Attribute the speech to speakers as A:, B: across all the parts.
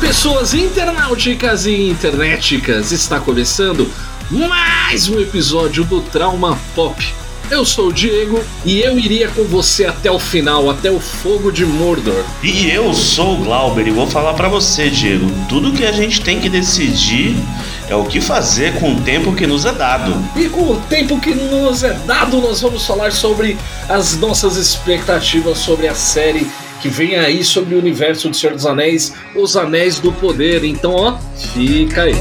A: pessoas internauticas e internéticas, está começando mais um episódio do Trauma Pop. Eu sou o Diego e eu iria com você até o final, até o fogo de Mordor.
B: E eu sou o Glauber e vou falar para você, Diego, tudo que a gente tem que decidir é o que fazer com o tempo que nos é dado.
A: E com o tempo que nos é dado, nós vamos falar sobre as nossas expectativas sobre a série que vem aí sobre o universo do Senhor dos Anéis, Os Anéis do Poder. Então, ó, fica aí.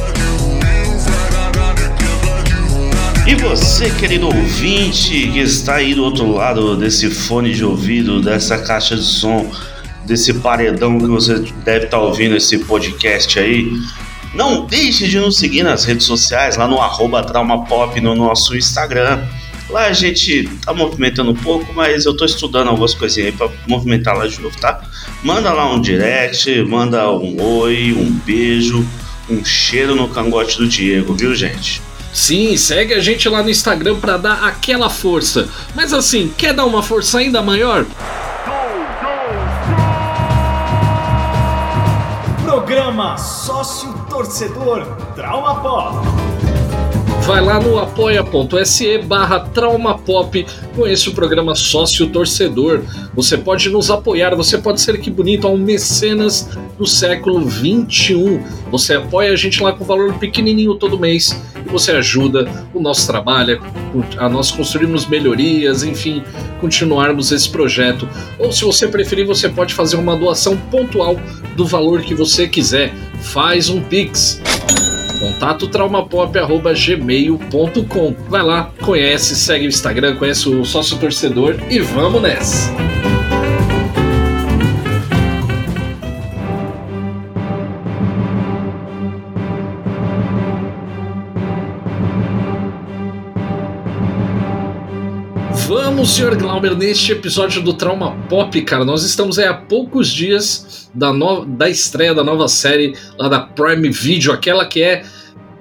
B: E você, querido ouvinte, que está aí do outro lado desse fone de ouvido, dessa caixa de som, desse paredão que você deve estar ouvindo esse podcast aí, não deixe de nos seguir nas redes sociais, lá no arroba traumapop no nosso Instagram. Lá a gente tá movimentando um pouco, mas eu tô estudando algumas coisinhas aí pra movimentar lá de novo, tá? Manda lá um direct, manda um oi, um beijo, um cheiro no cangote do Diego, viu, gente?
A: Sim, segue a gente lá no Instagram para dar aquela força. Mas assim, quer dar uma força ainda maior?
C: Programa Sócio Torcedor Trauma Pop
A: vai lá no apoia.se barra traumapop, conheça o programa Sócio Torcedor. Você pode nos apoiar, você pode ser que bonito, um mecenas do século 21. Você apoia a gente lá com valor pequenininho todo mês e você ajuda o nosso trabalho, a nós construirmos melhorias, enfim, continuarmos esse projeto. Ou se você preferir, você pode fazer uma doação pontual do valor que você quiser. Faz um Pix Contato traumapop.gmail.com. Vai lá, conhece, segue o Instagram, conhece o sócio torcedor e vamos nessa! Senhor Glauber, neste episódio do Trauma Pop, cara, nós estamos aí há poucos dias da, no... da estreia da nova série lá da Prime Video, aquela que é,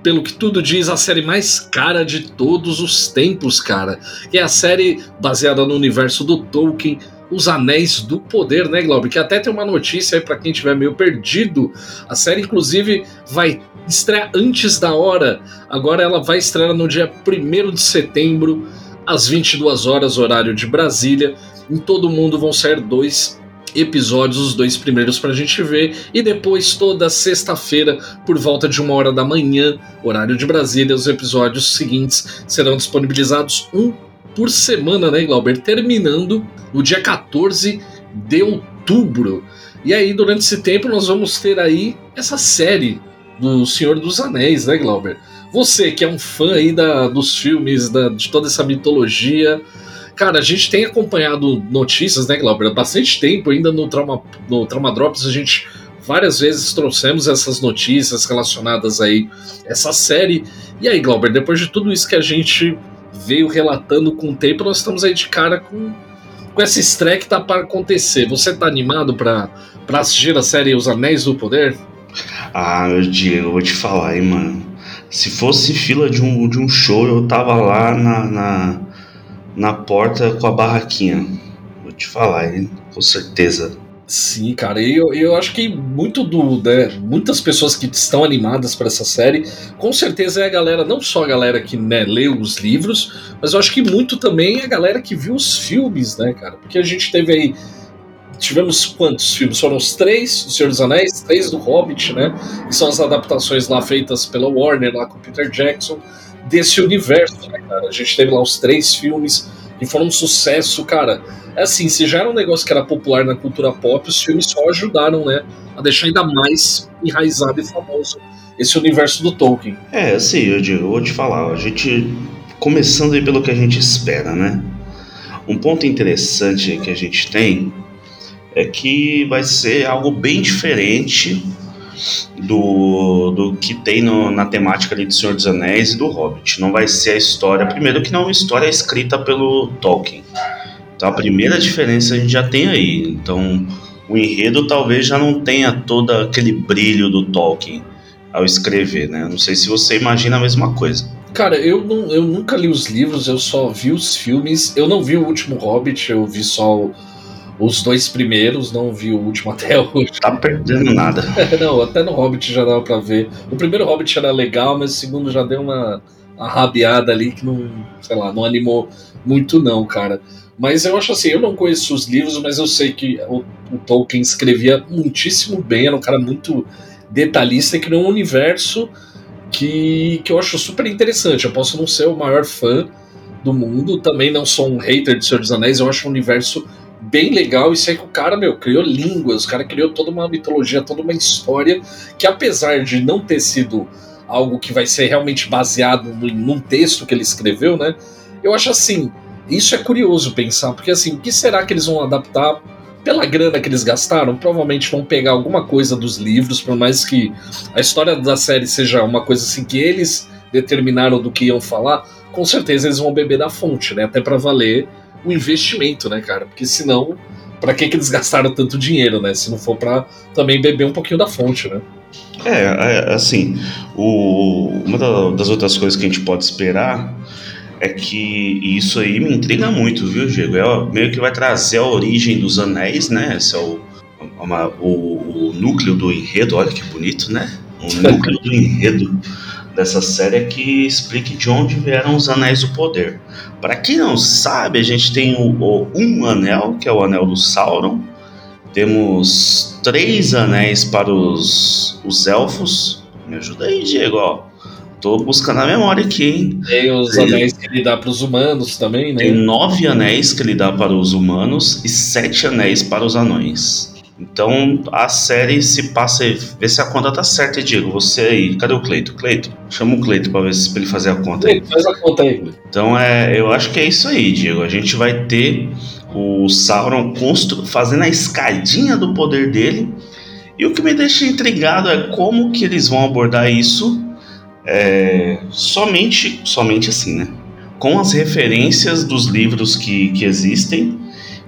A: pelo que tudo diz, a série mais cara de todos os tempos, cara. É a série baseada no universo do Tolkien, Os Anéis do Poder, né, Glauber? Que até tem uma notícia aí para quem estiver meio perdido. A série, inclusive, vai estrear antes da hora. Agora ela vai estrear no dia 1 de setembro às 22 horas, horário de Brasília. Em todo mundo vão sair dois episódios, os dois primeiros para a gente ver, e depois toda sexta-feira, por volta de uma hora da manhã, horário de Brasília, os episódios seguintes serão disponibilizados um por semana, né, Glauber? Terminando no dia 14 de outubro. E aí, durante esse tempo, nós vamos ter aí essa série do Senhor dos Anéis, né, Glauber? Você que é um fã aí da, dos filmes, da, de toda essa mitologia. Cara, a gente tem acompanhado notícias, né, Glauber? Há bastante tempo ainda no Trauma, no Trauma Drops a gente várias vezes trouxemos essas notícias relacionadas aí essa série. E aí, Glauber, depois de tudo isso que a gente veio relatando com o tempo, nós estamos aí de cara com, com essa estreia que tá para acontecer. Você tá animado para assistir a série Os Anéis do Poder?
B: Ah, Diego, eu vou te falar, hein, mano. Se fosse fila de um, de um show, eu tava lá na, na, na porta com a barraquinha. Vou te falar, hein? Com certeza.
A: Sim, cara, eu, eu acho que muito do. Né, muitas pessoas que estão animadas para essa série, com certeza é a galera, não só a galera que né, leu os livros, mas eu acho que muito também é a galera que viu os filmes, né, cara? Porque a gente teve aí tivemos quantos filmes? Foram os três do Senhor dos Anéis, três do Hobbit, né? Que são as adaptações lá feitas pela Warner, lá com Peter Jackson, desse universo, né, cara? A gente teve lá os três filmes que foram um sucesso, cara. É assim, se já era um negócio que era popular na cultura pop, os filmes só ajudaram, né? A deixar ainda mais enraizado e famoso esse universo do Tolkien.
B: É, assim, eu, digo, eu vou te falar, a gente. Começando aí pelo que a gente espera, né? Um ponto interessante que a gente tem é que vai ser algo bem diferente do, do que tem no, na temática ali do Senhor dos Anéis e do Hobbit. Não vai ser a história, primeiro que não é uma história escrita pelo Tolkien. Então a primeira diferença a gente já tem aí. Então o enredo talvez já não tenha todo aquele brilho do Tolkien ao escrever, né? Não sei se você imagina a mesma coisa.
A: Cara, eu, não, eu nunca li os livros, eu só vi os filmes. Eu não vi o último Hobbit, eu vi só o, os dois primeiros, não vi o último até hoje.
B: Tá perdendo nada.
A: não, até no Hobbit já dava pra ver. O primeiro Hobbit era legal, mas o segundo já deu uma, uma rabiada ali que não, sei lá, não animou muito não, cara. Mas eu acho assim, eu não conheço os livros, mas eu sei que o, o Tolkien escrevia muitíssimo bem, era um cara muito detalhista e criou um universo que, que eu acho super interessante. Eu posso não ser o maior fã do mundo, também não sou um hater de Senhor dos Anéis, eu acho um universo bem legal. E sei que o cara, meu, criou línguas, o cara criou toda uma mitologia, toda uma história que, apesar de não ter sido algo que vai ser realmente baseado num texto que ele escreveu, né? Eu acho assim, isso é curioso pensar, porque assim, o que será que eles vão adaptar pela grana que eles gastaram? Provavelmente vão pegar alguma coisa dos livros, por mais que a história da série seja uma coisa assim que eles determinaram do que iam falar, com certeza eles vão beber da fonte, né? Até para valer o investimento, né, cara? Porque senão, para que, que eles gastaram tanto dinheiro, né? Se não for para também beber um pouquinho da fonte, né?
B: É, é assim, o, uma das outras coisas que a gente pode esperar é que isso aí me intriga muito, viu, Diego? É, meio que vai trazer a origem dos anéis, né? Esse é o, uma, o, o núcleo do enredo, olha que bonito, né? O núcleo do enredo dessa série é que explique de onde vieram os anéis do poder. Para quem não sabe, a gente tem o, o, um anel, que é o anel do Sauron. Temos três anéis para os, os elfos. Me ajuda aí, Diego, ó. Tô buscando a memória aqui, hein?
A: Tem os anéis que ele dá para os humanos também, né?
B: Tem nove anéis que ele dá para os humanos e sete anéis para os anões. Então a série se passa. Vê se a conta tá certa, Diego. Você aí. Cadê o Cleito? Cleito, chama o Cleito pra ver se pra ele fazer a conta aí.
A: Faz a conta aí, Cleito.
B: Então é, eu acho que é isso aí, Diego. A gente vai ter o Sauron constru... fazendo a escadinha do poder dele. E o que me deixa intrigado é como que eles vão abordar isso é, somente, somente assim, né? Com as referências dos livros que, que existem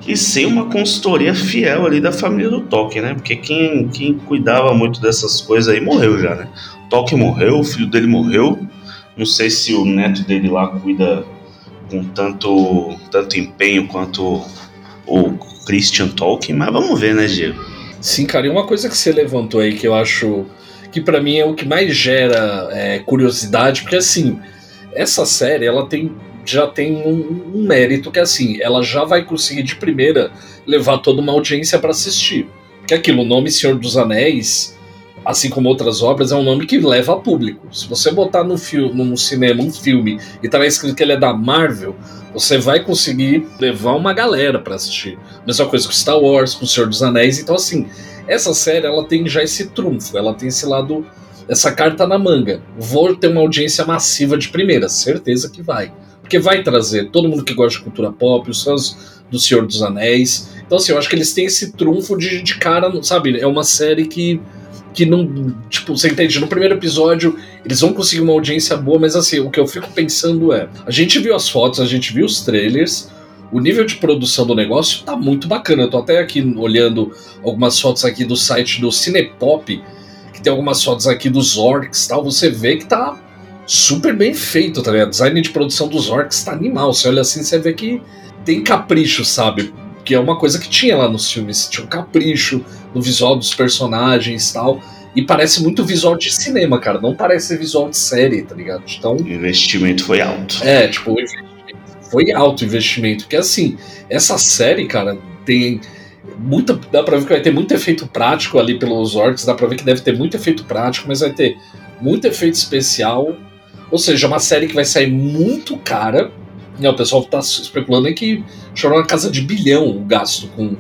B: e ser uma consultoria fiel ali da família do Tolkien, né? Porque quem, quem cuidava muito dessas coisas aí morreu já, né? Tolkien morreu, o filho dele morreu. Não sei se o neto dele lá cuida com tanto, tanto empenho quanto o Christian Tolkien, mas vamos ver, né, Diego?
A: Sim, cara, e uma coisa que você levantou aí que eu acho que para mim é o que mais gera é, curiosidade, porque assim, essa série ela tem já tem um, um, mérito que assim, ela já vai conseguir de primeira levar toda uma audiência para assistir. Porque aquilo, o nome Senhor dos Anéis, assim como outras obras, é um nome que leva a público. Se você botar no, filme, no cinema um filme e tá escrito que ele é da Marvel, você vai conseguir levar uma galera para assistir. Mesma coisa com Star Wars, com o Senhor dos Anéis. Então, assim, essa série ela tem já esse trunfo, ela tem esse lado, essa carta na manga. Vou ter uma audiência massiva de primeira, certeza que vai. Porque vai trazer todo mundo que gosta de cultura pop, os fãs do Senhor dos Anéis. Então, assim, eu acho que eles têm esse trunfo de, de cara, sabe? É uma série que que não. Tipo, você entende? No primeiro episódio eles vão conseguir uma audiência boa, mas assim, o que eu fico pensando é: a gente viu as fotos, a gente viu os trailers, o nível de produção do negócio tá muito bacana. Eu tô até aqui olhando algumas fotos aqui do site do Cinepop, que tem algumas fotos aqui dos orcs tal. Você vê que tá super bem feito, tá ligado? Design de produção dos orcs tá animal. Você olha assim, você vê que tem capricho, sabe? Que é uma coisa que tinha lá nos filmes. Tinha um capricho no visual dos personagens e tal. E parece muito visual de cinema, cara. Não parece visual de série, tá ligado? Então.
B: O investimento foi alto.
A: É, tipo, foi alto investimento. Porque assim, essa série, cara, tem muita. Dá pra ver que vai ter muito efeito prático ali pelos orcs, dá pra ver que deve ter muito efeito prático, mas vai ter muito efeito especial. Ou seja, uma série que vai sair muito cara. Né, o pessoal tá especulando aí que chorou na casa de bilhão o gasto com,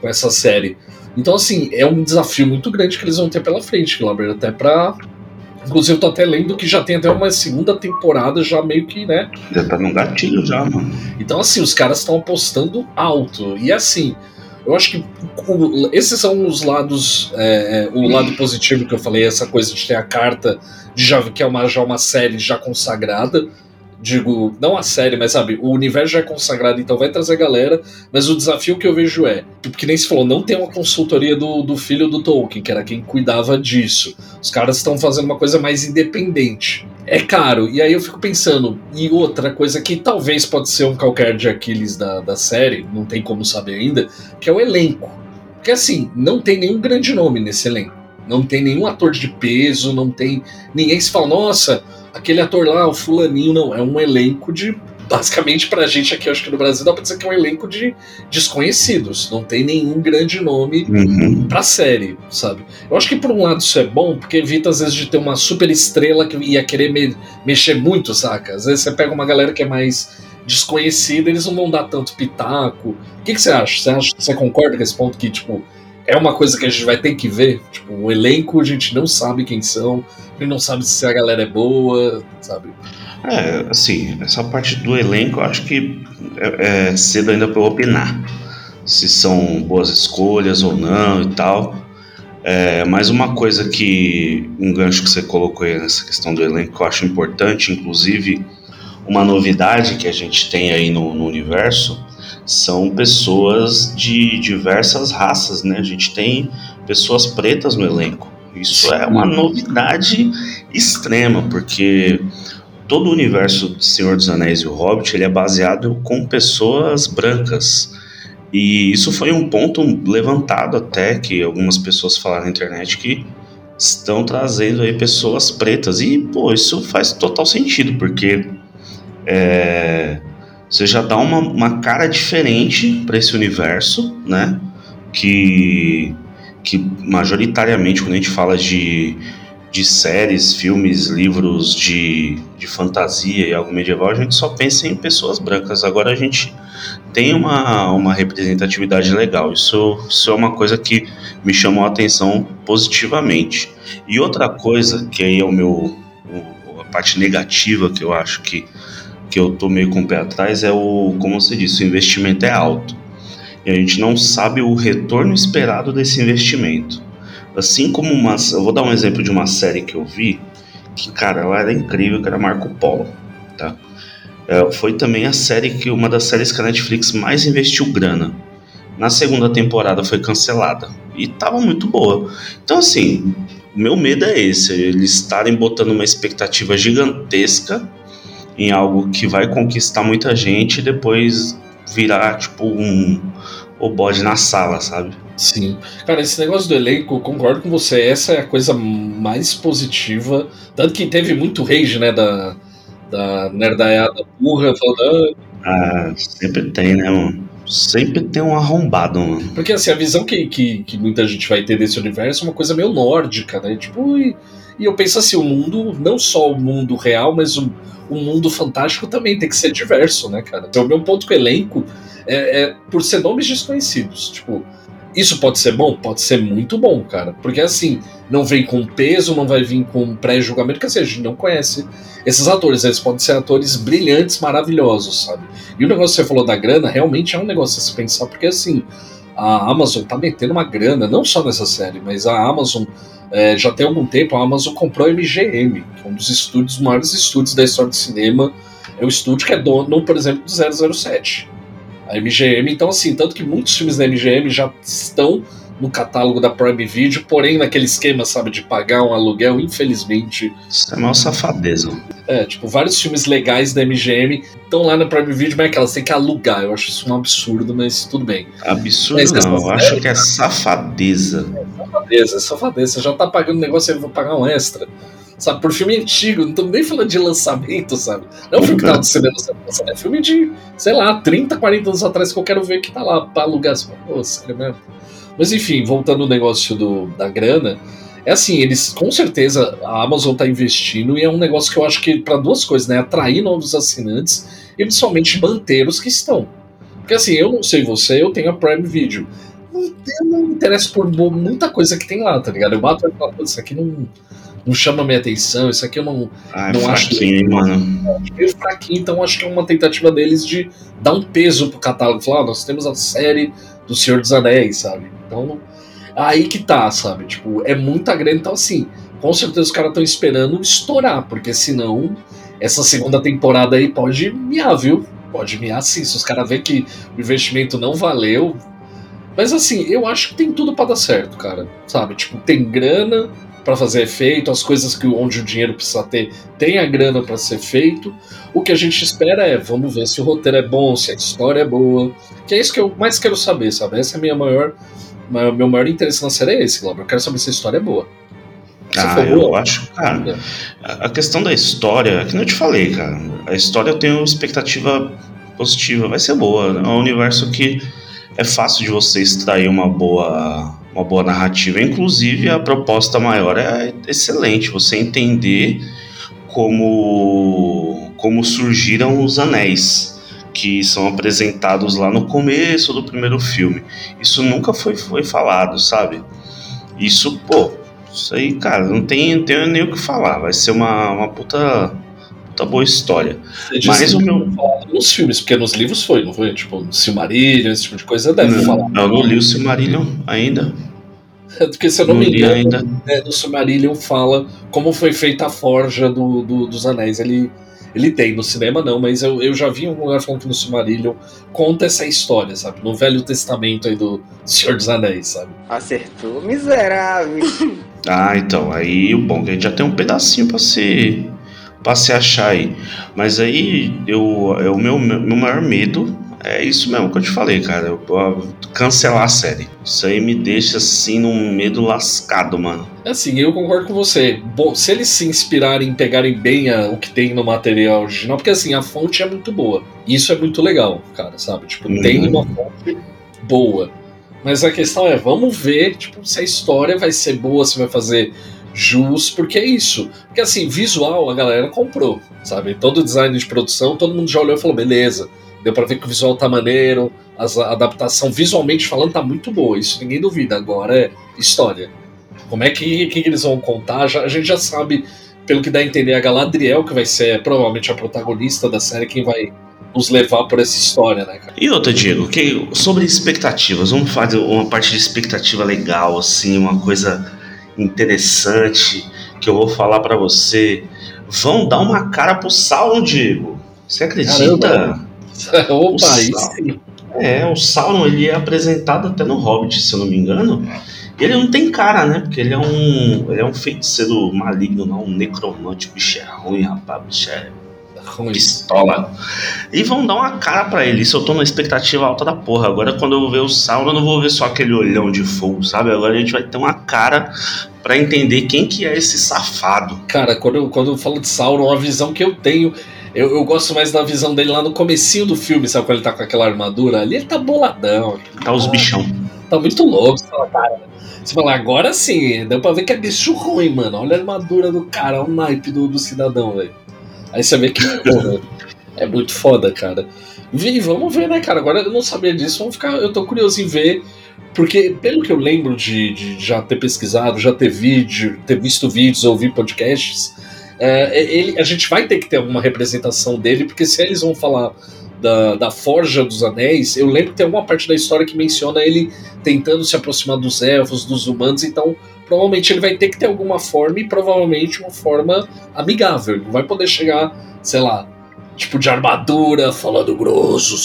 A: com essa série. Então, assim, é um desafio muito grande que eles vão ter pela frente, Glauber, até pra Inclusive, eu tô até lendo que já tem até uma segunda temporada, já meio que, né?
B: Já tá no gatilho já, mano.
A: Então, assim, os caras estão apostando alto. E assim, eu acho que esses são os lados. É, é, o lado positivo que eu falei, essa coisa de ter a carta de já que é uma, já uma série já consagrada digo, não a série, mas sabe, o universo já é consagrado, então vai trazer galera, mas o desafio que eu vejo é, porque nem se falou, não tem uma consultoria do, do filho do Tolkien, que era quem cuidava disso. Os caras estão fazendo uma coisa mais independente. é caro. E aí eu fico pensando, e outra coisa que talvez pode ser um qualquer de Aquiles da, da série, não tem como saber ainda, que é o elenco. Porque assim, não tem nenhum grande nome nesse elenco. Não tem nenhum ator de peso, não tem. Ninguém se fala, nossa, aquele ator lá, o fulaninho, não. É um elenco de basicamente pra gente aqui, acho que no Brasil, dá pra dizer que é um elenco de desconhecidos. Não tem nenhum grande nome
B: Uhum.
A: pra série, sabe? Eu acho que por um lado isso é bom, porque evita às vezes de ter uma super estrela que ia querer me- mexer muito, saca? Às vezes você pega uma galera que é mais desconhecida, eles não vão dar tanto pitaco. O que, que você acha? Você acha você concorda com esse ponto que, tipo, é uma coisa que a gente vai ter que ver? Tipo, o elenco a gente não sabe quem são, a gente não sabe se a galera é boa, sabe?
B: É, assim, essa parte do elenco eu acho que é, é cedo ainda para eu opinar. Se são boas escolhas ou não e tal. É, mas uma coisa que. Um gancho que você colocou aí nessa questão do elenco que eu acho importante, inclusive uma novidade que a gente tem aí no, no universo são pessoas de diversas raças, né? A gente tem pessoas pretas no elenco. Isso é uma novidade extrema, porque todo o universo do Senhor dos Anéis e o Hobbit ele é baseado com pessoas brancas. E isso foi um ponto levantado até que algumas pessoas falaram na internet que estão trazendo aí pessoas pretas. E, pô, isso faz total sentido, porque é, você já dá uma, uma cara diferente para esse universo, né? Que, que majoritariamente, quando a gente fala de, de séries, filmes, livros de, de fantasia e algo medieval, a gente só pensa em pessoas brancas. Agora a gente tem uma, uma representatividade legal. Isso, isso é uma coisa que me chamou a atenção positivamente. E outra coisa, que aí é o meu a parte negativa que eu acho que, que eu tô meio com o pé atrás, é o, como você disse, o investimento é alto. E a gente não sabe o retorno esperado desse investimento. Assim como uma. Eu vou dar um exemplo de uma série que eu vi, que, cara, ela era incrível, que era Marco Polo. Tá? É, foi também a série que. Uma das séries que a Netflix mais investiu grana. Na segunda temporada foi cancelada. E tava muito boa. Então, assim, meu medo é esse: eles estarem botando uma expectativa gigantesca em algo que vai conquistar muita gente e depois virar, tipo, um. O bode na sala, sabe?
A: Sim. Cara, esse negócio do elenco, concordo com você, essa é a coisa mais positiva. Tanto que teve muito rage, né, da, da nerdaiada burra, falando. "Ah",
B: Ah, sempre tem, né, mano? Sempre tem um arrombado, mano.
A: Porque assim, a visão que, que, que muita gente vai ter desse universo é uma coisa meio nórdica, né? Tipo, e, e eu penso assim, o mundo, não só o mundo real, mas o, o mundo fantástico também tem que ser diverso, né, cara? Então, o meu ponto com o elenco é, é por ser nomes desconhecidos. Tipo, isso pode ser bom? Pode ser muito bom, cara. Porque assim, não vem com peso, não vai vir com pré-julgamento, que assim, a gente não conhece esses atores. Eles podem ser atores brilhantes, maravilhosos, sabe? E o negócio que você falou da grana, realmente é um negócio a se pensar, porque assim, a Amazon tá metendo uma grana, não só nessa série, mas a Amazon. é, já tem algum tempo, a Amazon comprou a MGM, que é um dos estúdios, maiores estúdios da história do cinema. É o estúdio que é dono, por exemplo, do 007 a MGM. Então, assim, tanto que muitos filmes da MGM já estão no catálogo da Prime Video, porém naquele esquema, sabe, de pagar um aluguel, infelizmente.
B: Isso é maior safadeza.
A: É, tipo, vários filmes legais da MGM estão lá na Prime Video, mas é que elas têm que alugar. Eu acho isso um absurdo, mas tudo bem.
B: Absurdo
A: Mas
B: não, eu acho que é safadeza.
A: Safadeza, safadeza. Você já tá pagando negócio, eu vou pagar um extra. Sabe, por filme antigo, não estamos nem falando de lançamento, sabe? Não é um filme que tá no cinema, é filme de, sei lá, 30, 40 anos atrás que eu quero ver que tá lá pra alugar. Pô, sério mesmo? Mas enfim, voltando ao negócio do, da grana, é assim, eles com certeza a Amazon tá investindo e é um negócio que eu acho que para duas coisas, né? Atrair novos assinantes e principalmente manter os que estão. Porque assim, eu não sei você, eu tenho a Prime Video. Não, eu não me interesso por muita coisa que tem lá, tá ligado? Eu bato e falo, "Pô, isso aqui não, não chama minha atenção, isso aqui eu não,
B: Ah, é
A: Não acho
B: hein, mano.
A: meio fraquinho, então acho que é uma tentativa deles de dar um peso pro catálogo. Falar, ah, nós temos a série do Senhor dos Anéis, sabe? Então, aí que tá, sabe? Tipo, é muita grana. Então, assim, com certeza os caras estão esperando estourar, porque senão essa segunda temporada aí pode miar, viu? Pode miar sim, se os caras verem que o investimento não valeu. Mas assim, eu acho que tem tudo pra dar certo, cara. Sabe? Tipo, tem grana, para fazer efeito, as coisas que onde o dinheiro precisa ter tem a grana para ser feito. O que a gente espera é, vamos ver se o roteiro é bom, se a história é boa. Que é isso que eu mais quero saber, sabe? Essa é a minha maior, meu maior interesse na série é esse, Glauber. Eu quero saber se a história é boa.
B: Ah, eu boa, acho, cara. A questão da história, que não te falei, cara. A história eu tenho expectativa positiva, vai ser boa. É um universo que é fácil de você extrair uma boa uma boa narrativa. Inclusive, a proposta maior é excelente. Você entender como, como surgiram os anéis que são apresentados lá no começo do primeiro filme. Isso nunca foi, foi falado, sabe? Isso, pô, isso aí, cara, não tem, não tem nem o que falar. Vai ser uma, uma puta, puta boa história.
A: Mas o meu. Nos filmes, porque nos livros foi, não foi? Tipo, Silmarillion, esse tipo de coisa deve
B: não,
A: falar.
B: Eu não li o Silmarillion ainda.
A: Porque se eu não, não me engano, ainda. Né, no Silmarillion fala como foi feita a forja do, do, dos anéis. Ele, ele tem, no cinema não, mas eu, eu já vi em algum lugar falando que no Silmarillion conta essa história, sabe? No Velho Testamento aí do Senhor dos Anéis, sabe?
D: Acertou, miserável.
B: ah, então, aí o bom é que a gente já tem um pedacinho pra se, pra se achar aí. Mas aí eu, é o meu, meu maior medo é isso mesmo que eu te falei, cara. Eu, eu, cancelar a série. Isso aí me deixa assim num medo lascado, mano.
A: É assim, eu concordo com você. Bom, se eles se inspirarem em pegarem bem a, o que tem no material original, porque assim, a fonte é muito boa. Isso é muito legal, cara, sabe? Tipo, uhum. tem uma fonte boa. Mas a questão é, vamos ver, tipo, se a história vai ser boa, se vai fazer jus, porque é isso. Porque assim, visual a galera comprou, sabe? Todo design de produção, todo mundo já olhou e falou, beleza Deu pra ver que o visual tá maneiro, a adaptação visualmente falando tá muito boa, isso ninguém duvida. Agora é história. Como é que, que eles vão contar? Já, a gente já sabe, pelo que dá a entender, a Galadriel, que vai ser provavelmente a protagonista da série, quem vai nos levar por essa história, né, cara?
B: E outra, Diego, que, sobre expectativas, vamos fazer uma parte de expectativa legal, assim, uma coisa interessante que eu vou falar para você. Vão dar uma cara pro Sauron, Diego. Você acredita? Caramba.
A: Opa, isso.
B: É, o Sauron ele é apresentado até no Hobbit, se eu não me engano. Ele não tem cara, né? Porque ele é um, ele é um feiticeiro maligno, não, um necromante, bicho é ruim, rapaz, bicho é ruim. pistola. E vão dar uma cara para ele. Isso eu tô na expectativa alta da porra. Agora, quando eu ver o Sauron, eu não vou ver só aquele olhão de fogo, sabe? Agora a gente vai ter uma cara para entender quem que é esse safado.
A: Cara, quando eu, quando eu falo de Sauron, a visão que eu tenho eu, eu, gosto mais da visão dele lá no comecinho do filme, sabe? Quando ele tá com aquela armadura ali, ele tá boladão.
B: Tá os bichão.
A: Tá muito louco, você fala, cara. Você fala, agora sim, deu pra ver que é bicho ruim, mano. Olha a armadura do cara, o naipe do, do cidadão, velho. Aí você vê que, porra, é muito foda, cara. Vi, vamos ver, né, cara? Agora eu não sabia disso, vamos ficar. Eu tô curioso em ver. Porque, pelo que eu lembro de, de já ter pesquisado, já ter vídeo, ter visto vídeos, ouvir podcasts, é, é, ele, a gente vai ter que ter alguma representação dele, porque se eles vão falar da, da Forja dos Anéis, eu lembro que tem alguma parte da história que menciona ele tentando se aproximar dos elfos, dos humanos, então provavelmente ele vai ter que ter alguma forma e provavelmente uma forma amigável. Ele não vai poder chegar, sei lá, tipo de armadura, falando grosso,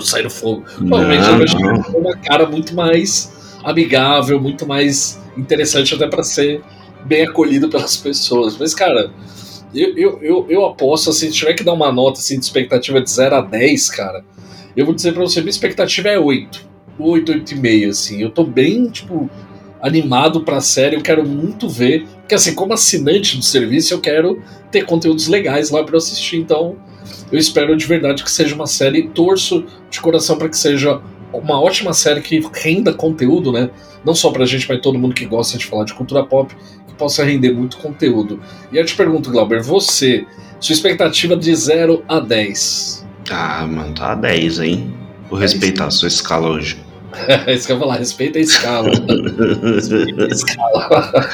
A: saindo fogo. Provavelmente ele vai chegar com uma cara muito mais amigável, muito mais interessante até para ser bem acolhido pelas pessoas. Mas, cara, eu, eu, eu, eu aposto, assim, se tiver que dar uma nota assim, de expectativa de 0 a 10, cara, eu vou dizer pra você, minha expectativa é 8. 8, 8,5, assim. Eu tô bem, tipo, animado pra série, eu quero muito ver. Porque, assim, como assinante do serviço, eu quero ter conteúdos legais lá pra assistir. Então, eu espero de verdade que seja uma série. Torço de coração para que seja uma ótima série que renda conteúdo, né? Não só pra gente, mas todo mundo que gosta de falar de cultura pop possa render muito conteúdo. E eu te pergunto, Glauber, você, sua expectativa de 0 a 10?
B: Ah, mano, tá a 10, hein? Vou respeitar a sua escala hoje.
A: É isso que eu ia falar, respeita a escala. respeita a escala.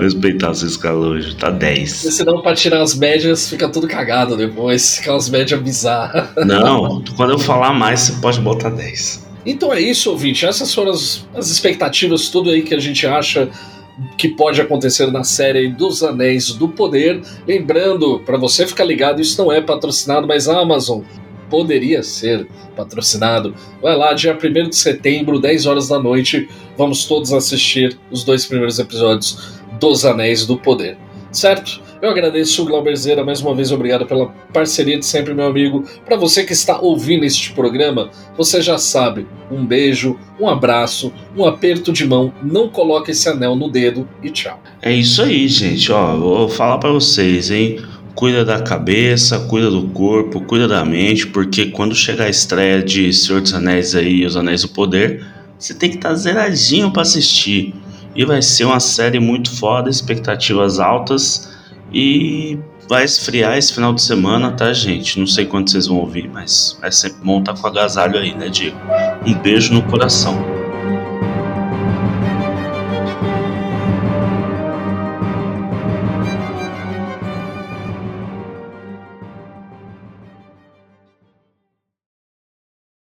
B: Respeitar a sua escala hoje, tá 10.
A: Senão, pra tirar as médias, fica tudo cagado depois, aquelas médias bizarras.
B: Não, quando eu falar mais, você pode botar 10.
A: Então é isso, ouvinte. Essas foram as, as expectativas, tudo aí que a gente acha que pode acontecer na série dos Anéis do Poder. Lembrando, para você ficar ligado, isso não é patrocinado, mas a Amazon poderia ser patrocinado. Vai lá, dia 1 de setembro, 10 horas da noite, vamos todos assistir os dois primeiros episódios dos Anéis do Poder, certo? Eu agradeço o Glauberzeira mais uma vez, obrigado pela parceria de sempre, meu amigo. Para você que está ouvindo este programa, você já sabe, um beijo, um abraço, um aperto de mão, não coloque esse anel no dedo e tchau.
B: É isso aí, gente. Ó, vou falar para vocês, hein? Cuida da cabeça, cuida do corpo, cuida da mente, porque quando chegar a estreia de Senhor dos Anéis aí, Os Anéis do Poder, você tem que estar tá zeradinho para assistir. E vai ser uma série muito foda, expectativas altas e vai esfriar esse final de semana, tá, gente? Não sei quando vocês vão ouvir, mas é sempre bom estar tá com agasalho aí, né, Diego? Um beijo no coração.